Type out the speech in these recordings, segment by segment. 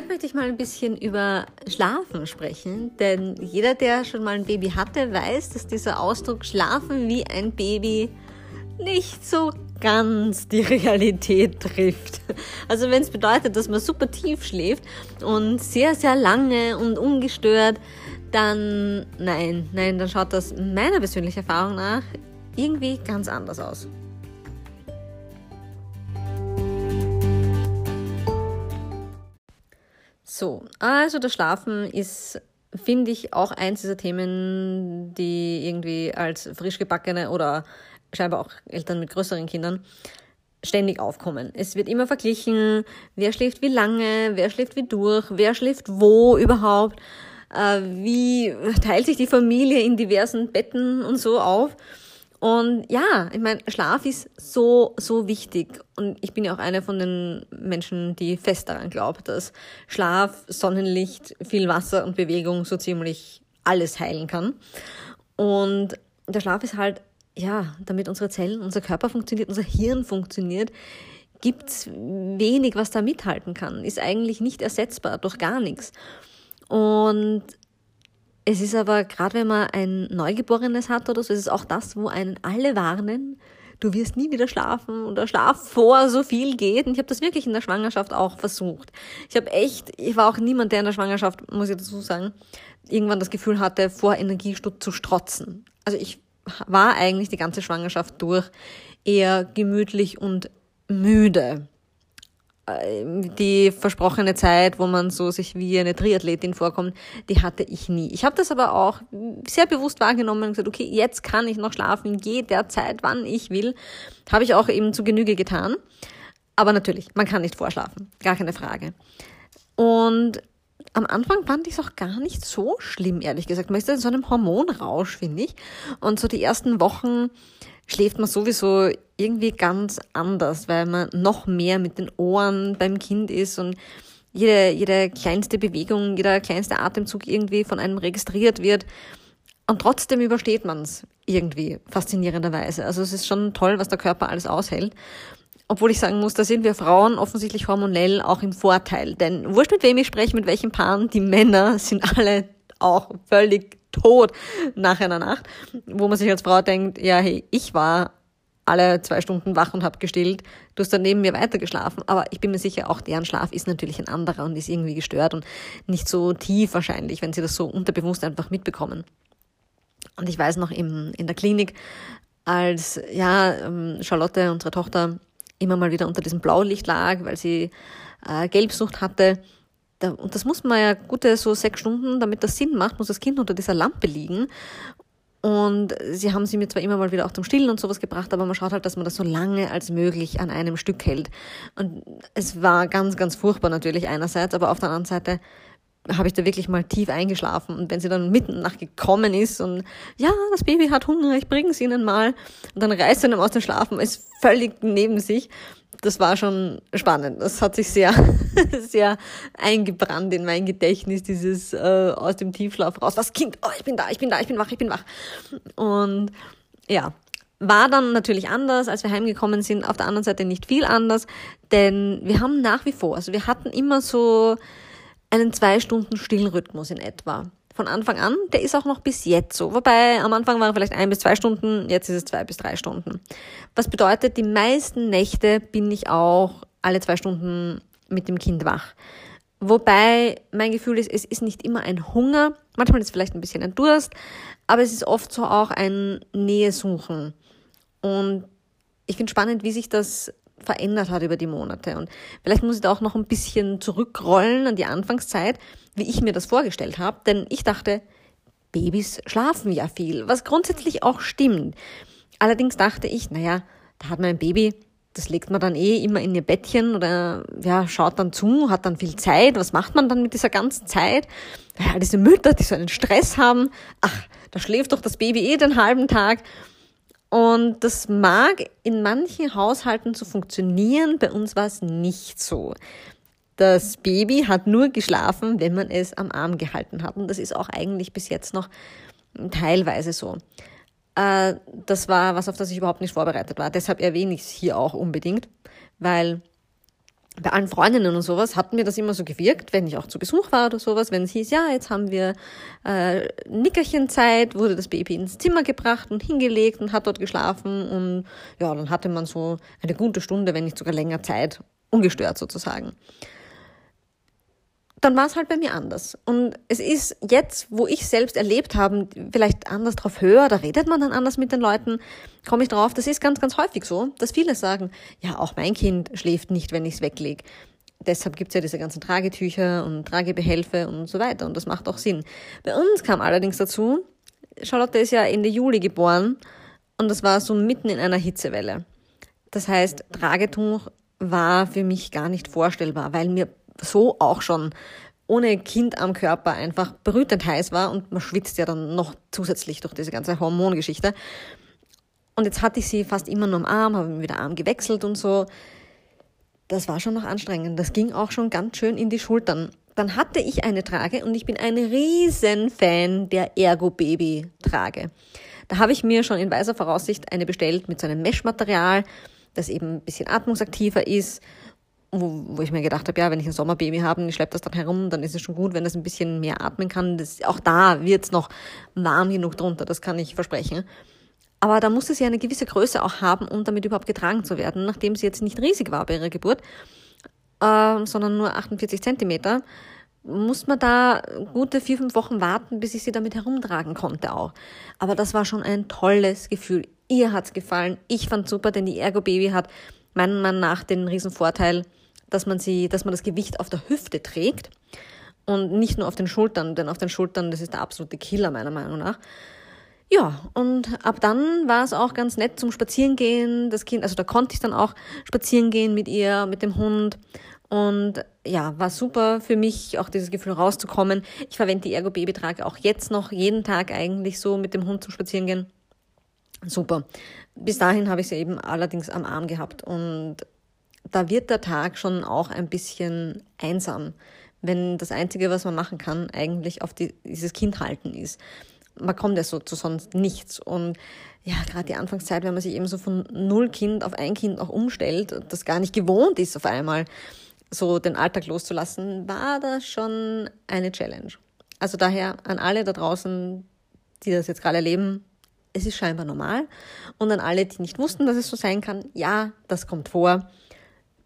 Heute möchte ich mal ein bisschen über Schlafen sprechen, denn jeder, der schon mal ein Baby hatte, weiß, dass dieser Ausdruck Schlafen wie ein Baby nicht so ganz die Realität trifft. Also wenn es bedeutet, dass man super tief schläft und sehr, sehr lange und ungestört, dann nein, nein, dann schaut das meiner persönlichen Erfahrung nach irgendwie ganz anders aus. So, also das Schlafen ist, finde ich, auch eins dieser Themen, die irgendwie als frisch gebackene oder scheinbar auch Eltern mit größeren Kindern ständig aufkommen. Es wird immer verglichen, wer schläft wie lange, wer schläft wie durch, wer schläft wo überhaupt, äh, wie teilt sich die Familie in diversen Betten und so auf. Und ja, ich meine, Schlaf ist so, so wichtig. Und ich bin ja auch eine von den Menschen, die fest daran glaubt, dass Schlaf, Sonnenlicht, viel Wasser und Bewegung so ziemlich alles heilen kann. Und der Schlaf ist halt, ja, damit unsere Zellen, unser Körper funktioniert, unser Hirn funktioniert, gibt's wenig, was da mithalten kann. Ist eigentlich nicht ersetzbar durch gar nichts. Und es ist aber, gerade wenn man ein Neugeborenes hat oder so, ist es auch das, wo einen alle warnen, du wirst nie wieder schlafen oder schlaf vor so viel geht. Und ich habe das wirklich in der Schwangerschaft auch versucht. Ich habe echt, ich war auch niemand, der in der Schwangerschaft, muss ich dazu sagen, irgendwann das Gefühl hatte, vor Energie zu strotzen. Also ich war eigentlich die ganze Schwangerschaft durch eher gemütlich und müde. Äh, die versprochene Zeit, wo man so sich wie eine Triathletin vorkommt, die hatte ich nie. Ich habe das aber auch sehr bewusst wahrgenommen und gesagt, okay, jetzt kann ich noch schlafen, jederzeit, wann ich will. Habe ich auch eben zu Genüge getan. Aber natürlich, man kann nicht vorschlafen, gar keine Frage. Und am Anfang fand ich es auch gar nicht so schlimm, ehrlich gesagt. Man ist in so einem Hormonrausch, finde ich. Und so die ersten Wochen schläft man sowieso irgendwie ganz anders, weil man noch mehr mit den Ohren beim Kind ist und jede, jede kleinste Bewegung, jeder kleinste Atemzug irgendwie von einem registriert wird. Und trotzdem übersteht man es irgendwie faszinierenderweise. Also es ist schon toll, was der Körper alles aushält. Obwohl ich sagen muss, da sind wir Frauen offensichtlich hormonell auch im Vorteil. Denn wurscht mit wem ich spreche, mit welchen Paaren, die Männer sind alle auch völlig tot nach einer Nacht, wo man sich als Frau denkt, ja, hey, ich war alle zwei Stunden wach und habe gestillt, du hast dann neben mir weitergeschlafen, aber ich bin mir sicher, auch deren Schlaf ist natürlich ein anderer und ist irgendwie gestört und nicht so tief wahrscheinlich, wenn sie das so unterbewusst einfach mitbekommen. Und ich weiß noch im, in der Klinik, als ja, ähm, Charlotte, unsere Tochter, immer mal wieder unter diesem Blaulicht lag, weil sie äh, Gelbsucht hatte, da, und das muss man ja gute so sechs Stunden, damit das Sinn macht, muss das Kind unter dieser Lampe liegen. Und sie haben sie mir zwar immer mal wieder auch zum Stillen und sowas gebracht, aber man schaut halt, dass man das so lange als möglich an einem Stück hält. Und es war ganz, ganz furchtbar natürlich einerseits, aber auf der anderen Seite habe ich da wirklich mal tief eingeschlafen. Und wenn sie dann mitten nach gekommen ist und ja, das Baby hat Hunger, ich bringe es ihnen mal. Und dann reißt sie ihn aus dem Schlafen, ist völlig neben sich das war schon spannend. Das hat sich sehr, sehr eingebrannt in mein Gedächtnis, dieses äh, aus dem Tiefschlaf raus. Was Kind? Oh, ich bin da, ich bin da, ich bin wach, ich bin wach. Und ja, war dann natürlich anders, als wir heimgekommen sind. Auf der anderen Seite nicht viel anders, denn wir haben nach wie vor, also wir hatten immer so einen zwei Stunden Stillrhythmus in etwa von Anfang an, der ist auch noch bis jetzt so. Wobei am Anfang waren vielleicht ein bis zwei Stunden, jetzt ist es zwei bis drei Stunden. Was bedeutet, die meisten Nächte bin ich auch alle zwei Stunden mit dem Kind wach. Wobei mein Gefühl ist, es ist nicht immer ein Hunger, manchmal ist es vielleicht ein bisschen ein Durst, aber es ist oft so auch ein Nähe suchen. Und ich finde spannend, wie sich das verändert hat über die Monate. Und vielleicht muss ich da auch noch ein bisschen zurückrollen an die Anfangszeit, wie ich mir das vorgestellt habe. Denn ich dachte, Babys schlafen ja viel, was grundsätzlich auch stimmt. Allerdings dachte ich, naja, da hat man ein Baby, das legt man dann eh immer in ihr Bettchen oder ja, schaut dann zu, hat dann viel Zeit. Was macht man dann mit dieser ganzen Zeit? Ja, diese Mütter, die so einen Stress haben, ach, da schläft doch das Baby eh den halben Tag. Und das mag in manchen Haushalten so funktionieren, bei uns war es nicht so. Das Baby hat nur geschlafen, wenn man es am Arm gehalten hat. Und das ist auch eigentlich bis jetzt noch teilweise so. Äh, das war was, auf das ich überhaupt nicht vorbereitet war. Deshalb erwähne ich es hier auch unbedingt, weil bei allen Freundinnen und sowas hat mir das immer so gewirkt, wenn ich auch zu Besuch war oder sowas, wenn es hieß, ja, jetzt haben wir äh, Nickerchenzeit, wurde das Baby ins Zimmer gebracht und hingelegt und hat dort geschlafen und ja, dann hatte man so eine gute Stunde, wenn nicht sogar länger Zeit, ungestört sozusagen dann war es halt bei mir anders. Und es ist jetzt, wo ich selbst erlebt habe, vielleicht anders drauf höre, da redet man dann anders mit den Leuten, komme ich drauf, das ist ganz, ganz häufig so, dass viele sagen, ja, auch mein Kind schläft nicht, wenn ich es weglege. Deshalb gibt's ja diese ganzen Tragetücher und Tragebehelfe und so weiter. Und das macht auch Sinn. Bei uns kam allerdings dazu, Charlotte ist ja Ende Juli geboren und das war so mitten in einer Hitzewelle. Das heißt, Tragetuch war für mich gar nicht vorstellbar, weil mir so auch schon ohne Kind am Körper einfach brütend heiß war und man schwitzt ja dann noch zusätzlich durch diese ganze Hormongeschichte. Und jetzt hatte ich sie fast immer nur am Arm, habe wieder Arm gewechselt und so. Das war schon noch anstrengend. Das ging auch schon ganz schön in die Schultern. Dann hatte ich eine Trage und ich bin ein riesen Fan der Ergo Baby Trage. Da habe ich mir schon in weiser Voraussicht eine bestellt mit so einem Meshmaterial, das eben ein bisschen atmungsaktiver ist wo, wo ich mir gedacht habe, ja, wenn ich ein Sommerbaby habe und ich schleppe das dann herum, dann ist es schon gut, wenn das ein bisschen mehr atmen kann. Das, auch da wird es noch warm genug drunter, das kann ich versprechen. Aber da musste sie eine gewisse Größe auch haben, um damit überhaupt getragen zu werden, nachdem sie jetzt nicht riesig war bei ihrer Geburt, äh, sondern nur 48 Zentimeter, muss man da gute vier, fünf Wochen warten, bis ich sie damit herumtragen konnte auch. Aber das war schon ein tolles Gefühl. Ihr hat's gefallen. Ich fand super, denn die Ergo Baby hat meiner Meinung nach den riesen Vorteil, dass man sie, dass man das Gewicht auf der Hüfte trägt und nicht nur auf den Schultern, denn auf den Schultern, das ist der absolute Killer meiner Meinung nach. Ja, und ab dann war es auch ganz nett zum Spazierengehen. Das Kind, also da konnte ich dann auch spazieren gehen mit ihr, mit dem Hund. Und ja, war super für mich, auch dieses Gefühl rauszukommen. Ich verwende die Ergo Babytrage auch jetzt noch jeden Tag eigentlich so mit dem Hund zum Spazierengehen. Super. Bis dahin habe ich sie eben allerdings am Arm gehabt und da wird der Tag schon auch ein bisschen einsam, wenn das Einzige, was man machen kann, eigentlich auf die, dieses Kind halten ist. Man kommt ja so zu sonst nichts. Und ja, gerade die Anfangszeit, wenn man sich eben so von null Kind auf ein Kind auch umstellt, das gar nicht gewohnt ist, auf einmal so den Alltag loszulassen, war das schon eine Challenge. Also daher an alle da draußen, die das jetzt gerade erleben, es ist scheinbar normal. Und an alle, die nicht wussten, dass es so sein kann, ja, das kommt vor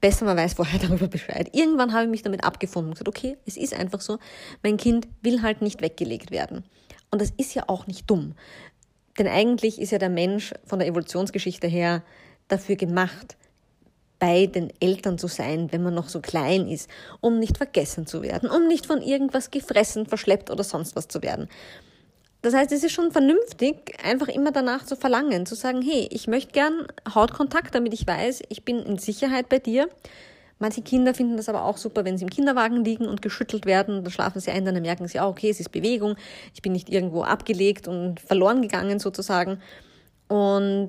besser man weiß vorher darüber Bescheid. Irgendwann habe ich mich damit abgefunden und gesagt, okay, es ist einfach so, mein Kind will halt nicht weggelegt werden. Und das ist ja auch nicht dumm. Denn eigentlich ist ja der Mensch von der Evolutionsgeschichte her dafür gemacht, bei den Eltern zu sein, wenn man noch so klein ist, um nicht vergessen zu werden, um nicht von irgendwas gefressen, verschleppt oder sonst was zu werden. Das heißt, es ist schon vernünftig, einfach immer danach zu verlangen, zu sagen, hey, ich möchte gern Hautkontakt, damit ich weiß, ich bin in Sicherheit bei dir. Manche Kinder finden das aber auch super, wenn sie im Kinderwagen liegen und geschüttelt werden, dann schlafen sie ein, dann merken sie, ah, okay, es ist Bewegung, ich bin nicht irgendwo abgelegt und verloren gegangen sozusagen. Und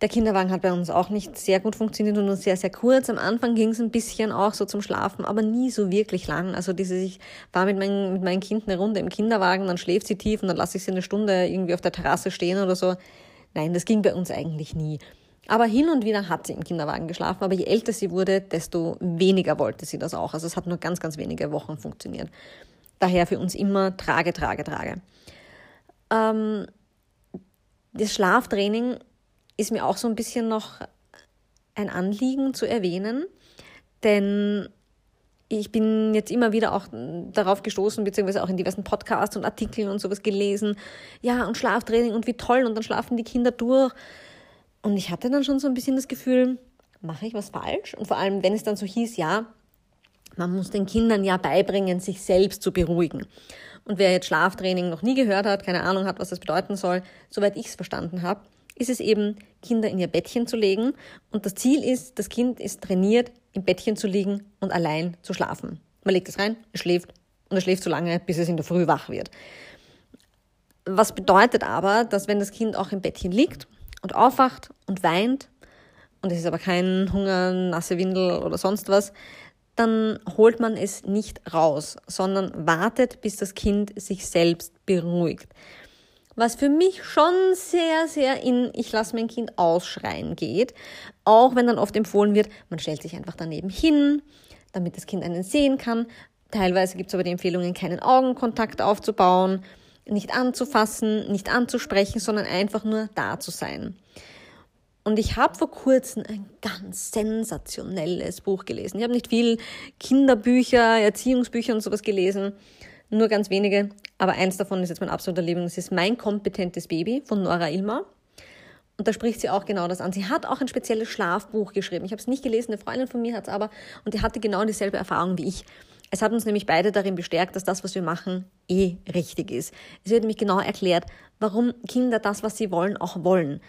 der Kinderwagen hat bei uns auch nicht sehr gut funktioniert und nur sehr, sehr kurz. Am Anfang ging es ein bisschen auch so zum Schlafen, aber nie so wirklich lang. Also diese, ich war mit, mein, mit meinem Kind eine Runde im Kinderwagen, dann schläft sie tief und dann lasse ich sie eine Stunde irgendwie auf der Terrasse stehen oder so. Nein, das ging bei uns eigentlich nie. Aber hin und wieder hat sie im Kinderwagen geschlafen, aber je älter sie wurde, desto weniger wollte sie das auch. Also es hat nur ganz, ganz wenige Wochen funktioniert. Daher für uns immer trage, trage, trage. Ähm, das Schlaftraining ist mir auch so ein bisschen noch ein Anliegen zu erwähnen, denn ich bin jetzt immer wieder auch darauf gestoßen, beziehungsweise auch in diversen Podcasts und Artikeln und sowas gelesen. Ja, und Schlaftraining und wie toll, und dann schlafen die Kinder durch. Und ich hatte dann schon so ein bisschen das Gefühl, mache ich was falsch? Und vor allem, wenn es dann so hieß, ja, man muss den Kindern ja beibringen, sich selbst zu beruhigen. Und wer jetzt Schlaftraining noch nie gehört hat, keine Ahnung hat, was das bedeuten soll, soweit ich es verstanden habe, ist es eben, Kinder in ihr Bettchen zu legen. Und das Ziel ist, das Kind ist trainiert, im Bettchen zu liegen und allein zu schlafen. Man legt es rein, es schläft und es schläft so lange, bis es in der Früh wach wird. Was bedeutet aber, dass wenn das Kind auch im Bettchen liegt und aufwacht und weint, und es ist aber kein Hunger, nasse Windel oder sonst was, dann holt man es nicht raus, sondern wartet, bis das Kind sich selbst beruhigt. Was für mich schon sehr, sehr in ich lasse mein Kind ausschreien geht. Auch wenn dann oft empfohlen wird, man stellt sich einfach daneben hin, damit das Kind einen sehen kann. Teilweise gibt es aber die Empfehlungen, keinen Augenkontakt aufzubauen, nicht anzufassen, nicht anzusprechen, sondern einfach nur da zu sein. Und ich habe vor kurzem ein ganz sensationelles Buch gelesen. Ich habe nicht viel Kinderbücher, Erziehungsbücher und sowas gelesen, nur ganz wenige. Aber eins davon ist jetzt mein absoluter Liebling. Das ist Mein kompetentes Baby von Nora Ilmer. Und da spricht sie auch genau das an. Sie hat auch ein spezielles Schlafbuch geschrieben. Ich habe es nicht gelesen, eine Freundin von mir hat es aber und die hatte genau dieselbe Erfahrung wie ich. Es hat uns nämlich beide darin bestärkt, dass das, was wir machen, eh richtig ist. Es wird nämlich genau erklärt, warum Kinder das, was sie wollen, auch wollen.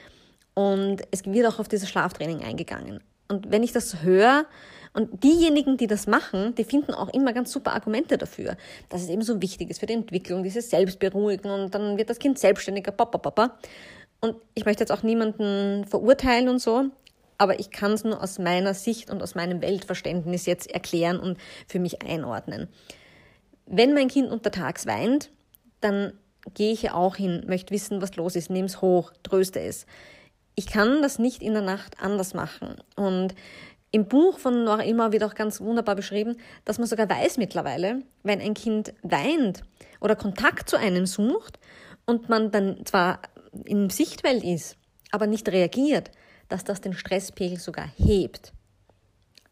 Und es wird auch auf dieses Schlaftraining eingegangen. Und wenn ich das höre, und diejenigen, die das machen, die finden auch immer ganz super Argumente dafür, dass es eben so wichtig ist für die Entwicklung, dieses Selbstberuhigen und dann wird das Kind selbstständiger, papa, papa. Und ich möchte jetzt auch niemanden verurteilen und so, aber ich kann es nur aus meiner Sicht und aus meinem Weltverständnis jetzt erklären und für mich einordnen. Wenn mein Kind untertags weint, dann gehe ich ja auch hin, möchte wissen, was los ist, nehme es hoch, tröste es. Ich kann das nicht in der Nacht anders machen. Und im Buch von Nora Ilmer wird auch ganz wunderbar beschrieben, dass man sogar weiß mittlerweile, wenn ein Kind weint oder Kontakt zu einem sucht und man dann zwar im Sichtfeld ist, aber nicht reagiert, dass das den Stresspegel sogar hebt,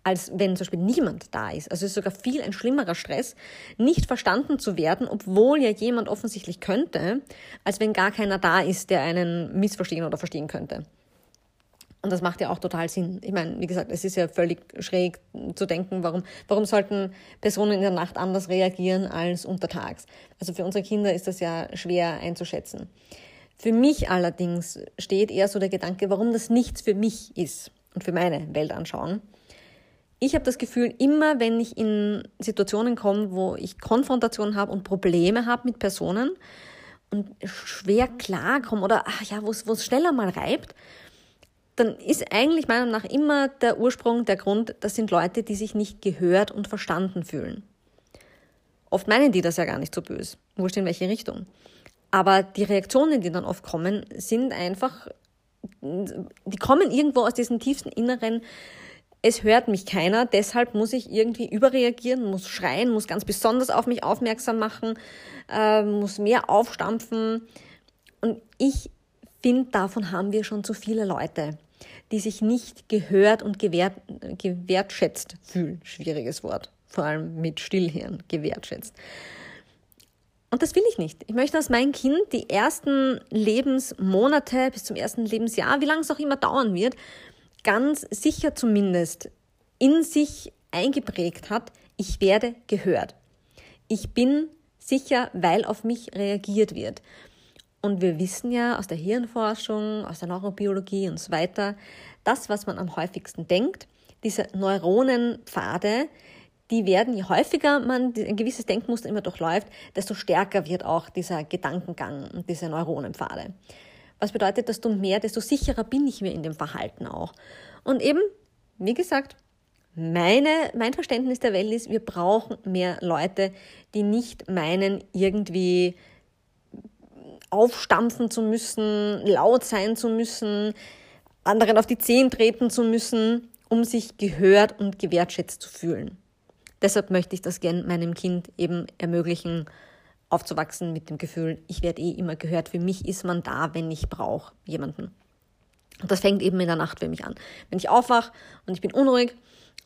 als wenn zum Beispiel niemand da ist. Also es ist sogar viel ein schlimmerer Stress, nicht verstanden zu werden, obwohl ja jemand offensichtlich könnte, als wenn gar keiner da ist, der einen missverstehen oder verstehen könnte. Und das macht ja auch total Sinn. Ich meine, wie gesagt, es ist ja völlig schräg zu denken, warum, warum sollten Personen in der Nacht anders reagieren als untertags? Also für unsere Kinder ist das ja schwer einzuschätzen. Für mich allerdings steht eher so der Gedanke, warum das nichts für mich ist und für meine Weltanschauung. Ich habe das Gefühl, immer wenn ich in Situationen komme, wo ich Konfrontation habe und Probleme habe mit Personen und schwer klarkomme oder ja, wo es schneller mal reibt, dann ist eigentlich meiner Meinung nach immer der Ursprung, der Grund, das sind Leute, die sich nicht gehört und verstanden fühlen. Oft meinen die das ja gar nicht so böse, wurscht in welche Richtung. Aber die Reaktionen, die dann oft kommen, sind einfach, die kommen irgendwo aus diesem tiefsten Inneren, es hört mich keiner, deshalb muss ich irgendwie überreagieren, muss schreien, muss ganz besonders auf mich aufmerksam machen, äh, muss mehr aufstampfen. Und ich finde, davon haben wir schon zu viele Leute, die sich nicht gehört und gewert, gewertschätzt fühlen. Schwieriges Wort, vor allem mit Stillhirn, gewertschätzt. Und das will ich nicht. Ich möchte, dass mein Kind die ersten Lebensmonate bis zum ersten Lebensjahr, wie lange es auch immer dauern wird, ganz sicher zumindest in sich eingeprägt hat, ich werde gehört. Ich bin sicher, weil auf mich reagiert wird. Und wir wissen ja aus der Hirnforschung, aus der Neurobiologie und so weiter, das, was man am häufigsten denkt, diese Neuronenpfade, die werden, je häufiger man ein gewisses Denkmuster immer durchläuft, desto stärker wird auch dieser Gedankengang und diese Neuronenpfade. Was bedeutet, desto mehr, desto sicherer bin ich mir in dem Verhalten auch. Und eben, wie gesagt, meine, mein Verständnis der Welt ist, wir brauchen mehr Leute, die nicht meinen, irgendwie aufstampfen zu müssen, laut sein zu müssen, anderen auf die Zehen treten zu müssen, um sich gehört und gewertschätzt zu fühlen. Deshalb möchte ich das gern meinem Kind eben ermöglichen, aufzuwachsen mit dem Gefühl, ich werde eh immer gehört. Für mich ist man da, wenn ich brauche jemanden. Und das fängt eben in der Nacht für mich an. Wenn ich aufwache und ich bin unruhig,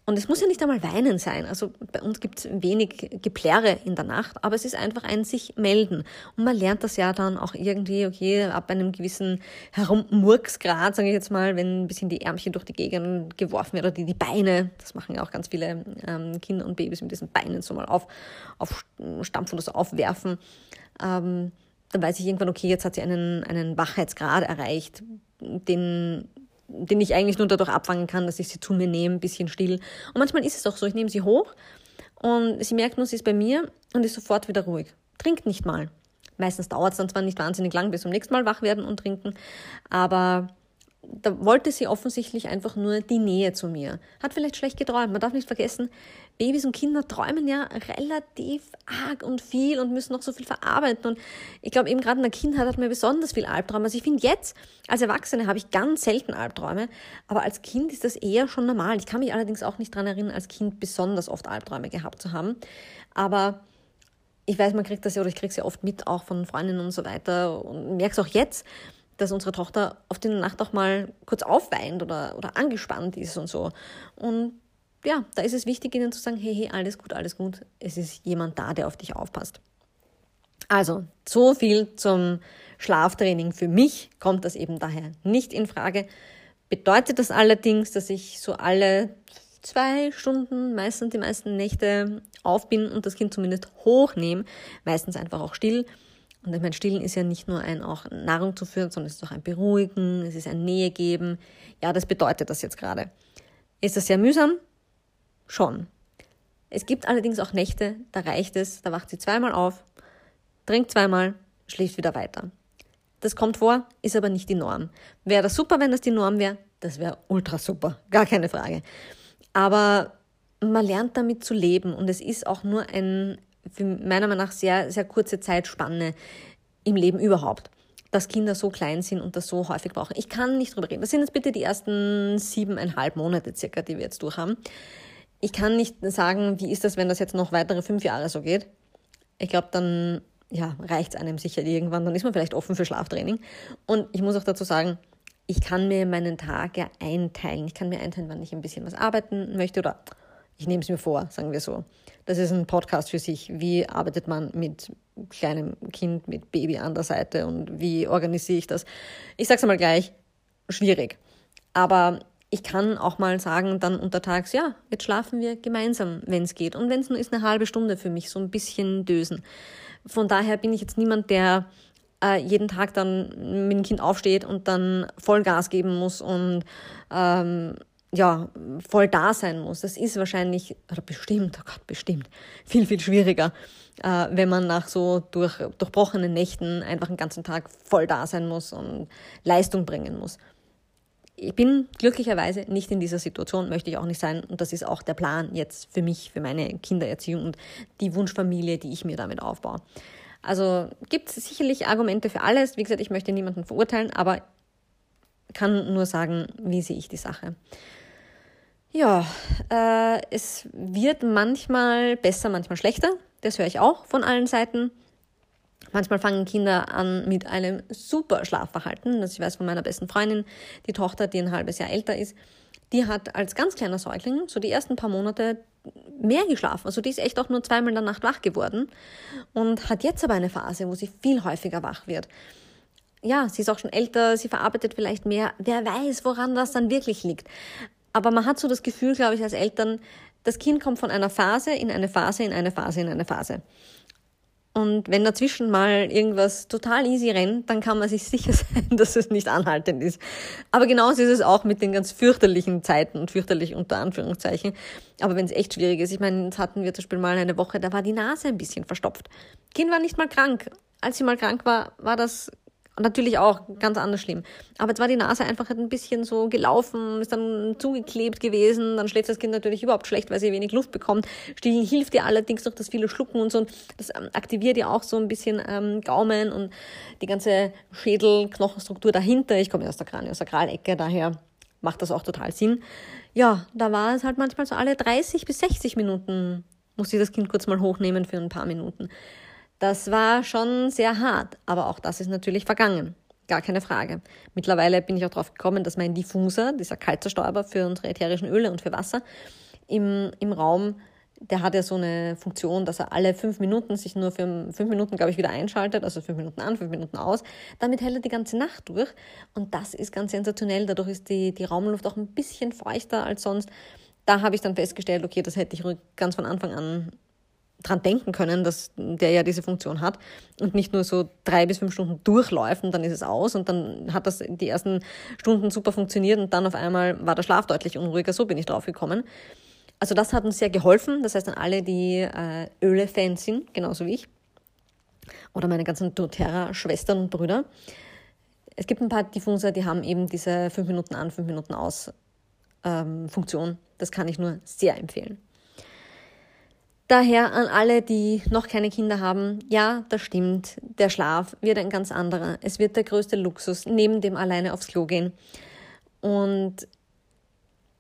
und es muss ja nicht einmal weinen sein. Also bei uns gibt es wenig Geplärre in der Nacht, aber es ist einfach ein sich melden. Und man lernt das ja dann auch irgendwie, okay, ab einem gewissen Herummurksgrad, sage ich jetzt mal, wenn ein bisschen die Ärmchen durch die Gegend geworfen werden oder die, die Beine, das machen ja auch ganz viele ähm, Kinder und Babys mit diesen Beinen so mal auf, aufstampfen oder so aufwerfen. Ähm, dann weiß ich irgendwann, okay, jetzt hat sie einen, einen Wachheitsgrad erreicht, den den ich eigentlich nur dadurch abfangen kann, dass ich sie zu mir nehme, ein bisschen still. Und manchmal ist es auch so, ich nehme sie hoch und sie merkt nur, sie ist bei mir und ist sofort wieder ruhig. Trinkt nicht mal. Meistens dauert es dann zwar nicht wahnsinnig lang bis zum nächsten Mal wach werden und trinken, aber da wollte sie offensichtlich einfach nur die Nähe zu mir. Hat vielleicht schlecht geträumt. Man darf nicht vergessen, Babys und Kinder träumen ja relativ arg und viel und müssen noch so viel verarbeiten. Und ich glaube, eben gerade in der Kindheit hat man besonders viel Albträume. Also ich finde jetzt, als Erwachsene habe ich ganz selten Albträume, aber als Kind ist das eher schon normal. Ich kann mich allerdings auch nicht daran erinnern, als Kind besonders oft Albträume gehabt zu haben. Aber ich weiß, man kriegt das ja, oder ich kriege es ja oft mit, auch von Freundinnen und so weiter und merke es auch jetzt, dass unsere Tochter in der Nacht auch mal kurz aufweint oder, oder angespannt ist und so. Und ja, da ist es wichtig, ihnen zu sagen, hey, hey, alles gut, alles gut. Es ist jemand da, der auf dich aufpasst. Also, so viel zum Schlaftraining. Für mich kommt das eben daher nicht in Frage. Bedeutet das allerdings, dass ich so alle zwei Stunden, meistens die meisten Nächte auf bin und das Kind zumindest hochnehme, meistens einfach auch still, und ich meine, Stillen ist ja nicht nur ein auch Nahrung zu führen, sondern es ist auch ein Beruhigen, es ist ein Nähe geben. Ja, das bedeutet das jetzt gerade. Ist das sehr mühsam? Schon. Es gibt allerdings auch Nächte, da reicht es, da wacht sie zweimal auf, trinkt zweimal, schläft wieder weiter. Das kommt vor, ist aber nicht die Norm. Wäre das super, wenn das die Norm wäre? Das wäre ultra super, gar keine Frage. Aber man lernt damit zu leben und es ist auch nur ein, für meiner Meinung nach sehr, sehr kurze Zeitspanne im Leben überhaupt, dass Kinder so klein sind und das so häufig brauchen. Ich kann nicht drüber reden. Das sind jetzt bitte die ersten siebeneinhalb Monate circa, die wir jetzt durchhaben. Ich kann nicht sagen, wie ist das, wenn das jetzt noch weitere fünf Jahre so geht. Ich glaube, dann ja, reicht es einem sicher irgendwann. Dann ist man vielleicht offen für Schlaftraining. Und ich muss auch dazu sagen, ich kann mir meinen Tag ja einteilen. Ich kann mir einteilen, wann ich ein bisschen was arbeiten möchte oder ich nehme es mir vor, sagen wir so. Das ist ein Podcast für sich. Wie arbeitet man mit kleinem Kind, mit Baby an der Seite und wie organisiere ich das? Ich sage es einmal gleich, schwierig. Aber ich kann auch mal sagen, dann untertags, ja, jetzt schlafen wir gemeinsam, wenn es geht. Und wenn es nur ist, eine halbe Stunde für mich, so ein bisschen dösen. Von daher bin ich jetzt niemand, der äh, jeden Tag dann mit dem Kind aufsteht und dann Vollgas geben muss und ähm, ja, voll da sein muss. Das ist wahrscheinlich, oder bestimmt, oh Gott, bestimmt, viel, viel schwieriger, äh, wenn man nach so durch, durchbrochenen Nächten einfach den ganzen Tag voll da sein muss und Leistung bringen muss. Ich bin glücklicherweise nicht in dieser Situation, möchte ich auch nicht sein. Und das ist auch der Plan jetzt für mich, für meine Kindererziehung und die Wunschfamilie, die ich mir damit aufbaue. Also gibt es sicherlich Argumente für alles. Wie gesagt, ich möchte niemanden verurteilen, aber kann nur sagen, wie sehe ich die Sache. Ja, äh, es wird manchmal besser, manchmal schlechter. Das höre ich auch von allen Seiten. Manchmal fangen Kinder an mit einem super Schlafverhalten. Das ich weiß von meiner besten Freundin, die Tochter, die ein halbes Jahr älter ist. Die hat als ganz kleiner Säugling so die ersten paar Monate mehr geschlafen. Also die ist echt auch nur zweimal in der Nacht wach geworden und hat jetzt aber eine Phase, wo sie viel häufiger wach wird. Ja, sie ist auch schon älter, sie verarbeitet vielleicht mehr. Wer weiß, woran das dann wirklich liegt. Aber man hat so das Gefühl, glaube ich, als Eltern, das Kind kommt von einer Phase in eine Phase, in eine Phase, in eine Phase. Und wenn dazwischen mal irgendwas total easy rennt, dann kann man sich sicher sein, dass es nicht anhaltend ist. Aber genauso ist es auch mit den ganz fürchterlichen Zeiten und fürchterlich unter Anführungszeichen. Aber wenn es echt schwierig ist, ich meine, jetzt hatten wir zum Beispiel mal eine Woche, da war die Nase ein bisschen verstopft. Kind war nicht mal krank. Als sie mal krank war, war das und natürlich auch ganz anders schlimm. Aber jetzt war die Nase einfach ein bisschen so gelaufen, ist dann zugeklebt gewesen. Dann schläft das Kind natürlich überhaupt schlecht, weil sie wenig Luft bekommt. Stillen hilft ihr allerdings durch das viele Schlucken und so. Das ähm, aktiviert ja auch so ein bisschen ähm, Gaumen und die ganze Schädelknochenstruktur dahinter. Ich komme ja aus der Kraniosakralecke, daher macht das auch total Sinn. Ja, da war es halt manchmal so alle 30 bis 60 Minuten muss ich das Kind kurz mal hochnehmen für ein paar Minuten. Das war schon sehr hart, aber auch das ist natürlich vergangen. Gar keine Frage. Mittlerweile bin ich auch darauf gekommen, dass mein Diffuser, dieser Kaltzerstäuber für unsere ätherischen Öle und für Wasser, im, im Raum, der hat ja so eine Funktion, dass er alle fünf Minuten sich nur für fünf Minuten, glaube ich, wieder einschaltet, also fünf Minuten an, fünf Minuten aus. Damit hält er die ganze Nacht durch. Und das ist ganz sensationell. Dadurch ist die, die Raumluft auch ein bisschen feuchter als sonst. Da habe ich dann festgestellt, okay, das hätte ich ganz von Anfang an dran denken können, dass der ja diese Funktion hat und nicht nur so drei bis fünf Stunden durchläuft und dann ist es aus und dann hat das die ersten Stunden super funktioniert und dann auf einmal war der Schlaf deutlich unruhiger. So bin ich drauf gekommen. Also das hat uns sehr geholfen. Das heißt, an alle, die äh, Öle-Fans sind, genauso wie ich, oder meine ganzen doTERRA-Schwestern und Brüder, Es gibt ein paar Diffuser, die haben eben diese 5 Minuten an, 5 Minuten aus ähm, Funktion. Das kann ich nur sehr empfehlen. Daher an alle, die noch keine Kinder haben, ja, das stimmt, der Schlaf wird ein ganz anderer. Es wird der größte Luxus, neben dem alleine aufs Klo gehen. Und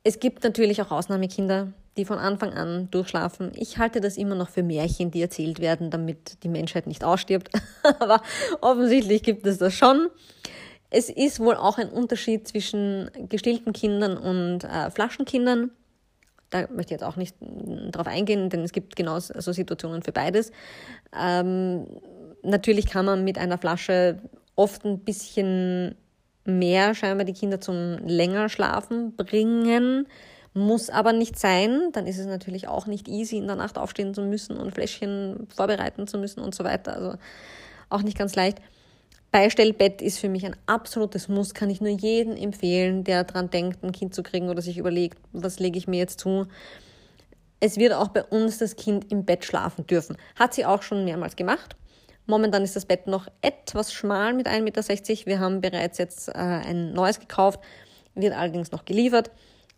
es gibt natürlich auch Ausnahmekinder, die von Anfang an durchschlafen. Ich halte das immer noch für Märchen, die erzählt werden, damit die Menschheit nicht ausstirbt. Aber offensichtlich gibt es das schon. Es ist wohl auch ein Unterschied zwischen gestillten Kindern und äh, Flaschenkindern. Da möchte ich jetzt auch nicht drauf eingehen, denn es gibt genau so Situationen für beides. Ähm, natürlich kann man mit einer Flasche oft ein bisschen mehr scheinbar die Kinder zum länger Schlafen bringen, muss aber nicht sein. Dann ist es natürlich auch nicht easy, in der Nacht aufstehen zu müssen und Fläschchen vorbereiten zu müssen und so weiter. Also auch nicht ganz leicht. Beistellbett ist für mich ein absolutes Muss, kann ich nur jedem empfehlen, der daran denkt, ein Kind zu kriegen oder sich überlegt, was lege ich mir jetzt zu. Es wird auch bei uns das Kind im Bett schlafen dürfen. Hat sie auch schon mehrmals gemacht. Momentan ist das Bett noch etwas schmal mit 1,60 Meter. Wir haben bereits jetzt äh, ein neues gekauft, wird allerdings noch geliefert,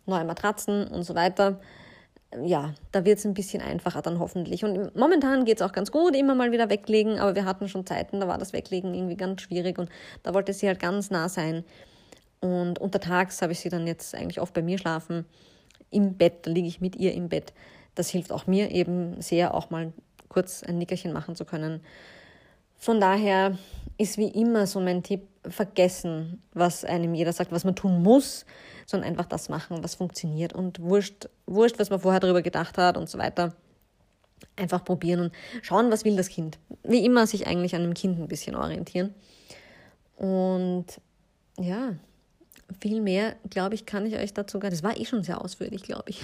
neue Matratzen und so weiter ja, da wird es ein bisschen einfacher dann hoffentlich. Und momentan geht es auch ganz gut, immer mal wieder weglegen, aber wir hatten schon Zeiten, da war das Weglegen irgendwie ganz schwierig und da wollte sie halt ganz nah sein. Und untertags habe ich sie dann jetzt eigentlich oft bei mir schlafen. Im Bett, da liege ich mit ihr im Bett. Das hilft auch mir eben sehr, auch mal kurz ein Nickerchen machen zu können. Von daher ist wie immer so mein Tipp, vergessen, was einem jeder sagt, was man tun muss, sondern einfach das machen, was funktioniert und wurscht, wurscht, was man vorher darüber gedacht hat und so weiter. Einfach probieren und schauen, was will das Kind. Wie immer sich eigentlich an dem Kind ein bisschen orientieren. Und ja, viel mehr, glaube ich, kann ich euch dazu gar. Das war eh schon sehr ausführlich, glaube ich.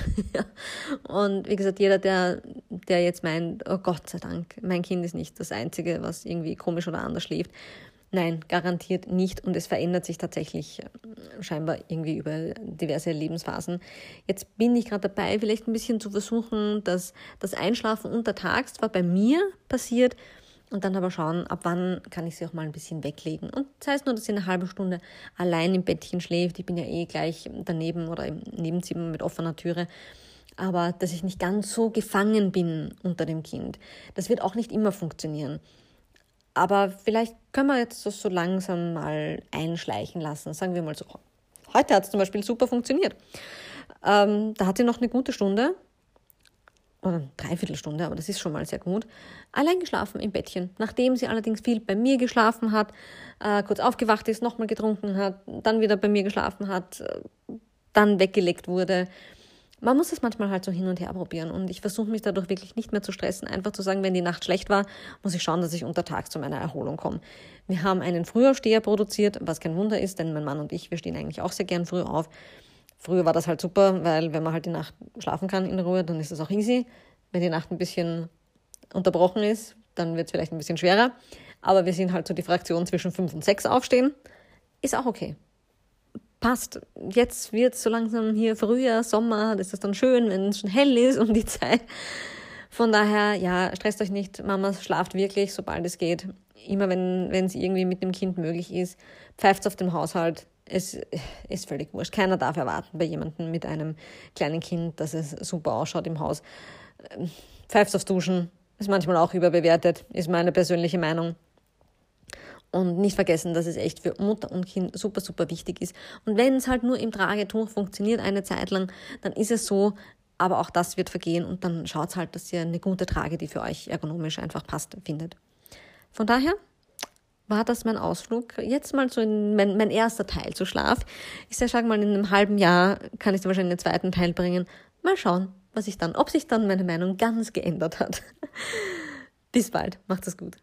und wie gesagt, jeder, der, der jetzt meint, oh Gott sei Dank, mein Kind ist nicht das Einzige, was irgendwie komisch oder anders schläft. Nein, garantiert nicht. Und es verändert sich tatsächlich äh, scheinbar irgendwie über diverse Lebensphasen. Jetzt bin ich gerade dabei, vielleicht ein bisschen zu versuchen, dass das Einschlafen untertags zwar bei mir passiert und dann aber schauen, ab wann kann ich sie auch mal ein bisschen weglegen. Und das heißt nur, dass sie eine halbe Stunde allein im Bettchen schläft. Ich bin ja eh gleich daneben oder im Nebenzimmer mit offener Türe aber dass ich nicht ganz so gefangen bin unter dem Kind. Das wird auch nicht immer funktionieren. Aber vielleicht können wir jetzt das so langsam mal einschleichen lassen. Sagen wir mal so. Heute hat es zum Beispiel super funktioniert. Ähm, da hat sie noch eine gute Stunde, oder Dreiviertelstunde, aber das ist schon mal sehr gut, allein geschlafen im Bettchen. Nachdem sie allerdings viel bei mir geschlafen hat, äh, kurz aufgewacht ist, nochmal getrunken hat, dann wieder bei mir geschlafen hat, äh, dann weggelegt wurde man muss es manchmal halt so hin und her probieren und ich versuche mich dadurch wirklich nicht mehr zu stressen, einfach zu sagen, wenn die Nacht schlecht war, muss ich schauen, dass ich untertags zu meiner Erholung komme. Wir haben einen Frühaufsteher produziert, was kein Wunder ist, denn mein Mann und ich, wir stehen eigentlich auch sehr gern früh auf. Früher war das halt super, weil wenn man halt die Nacht schlafen kann in Ruhe, dann ist das auch easy. Wenn die Nacht ein bisschen unterbrochen ist, dann wird es vielleicht ein bisschen schwerer. Aber wir sind halt so die Fraktion zwischen fünf und sechs aufstehen. Ist auch okay passt. Jetzt wird es so langsam hier Frühjahr, Sommer, das ist dann schön, wenn es schon hell ist um die Zeit. Von daher, ja, stresst euch nicht. Mama schlaft wirklich, sobald es geht. Immer wenn es irgendwie mit dem Kind möglich ist. Pfeift auf dem Haushalt. Es ist völlig wurscht. Keiner darf erwarten bei jemandem mit einem kleinen Kind, dass es super ausschaut im Haus. Pfeift aufs Duschen. Ist manchmal auch überbewertet, ist meine persönliche Meinung. Und nicht vergessen, dass es echt für Mutter und Kind super, super wichtig ist. Und wenn es halt nur im Tragetuch funktioniert eine Zeit lang, dann ist es so, aber auch das wird vergehen und dann schaut halt, dass ihr eine gute Trage, die für euch ergonomisch einfach passt, findet. Von daher war das mein Ausflug. Jetzt mal so in mein, mein erster Teil zu Schlaf. Ich sage mal, in einem halben Jahr kann ich wahrscheinlich einen zweiten Teil bringen. Mal schauen, was ich dann, ob sich dann meine Meinung ganz geändert hat. Bis bald. Macht es gut.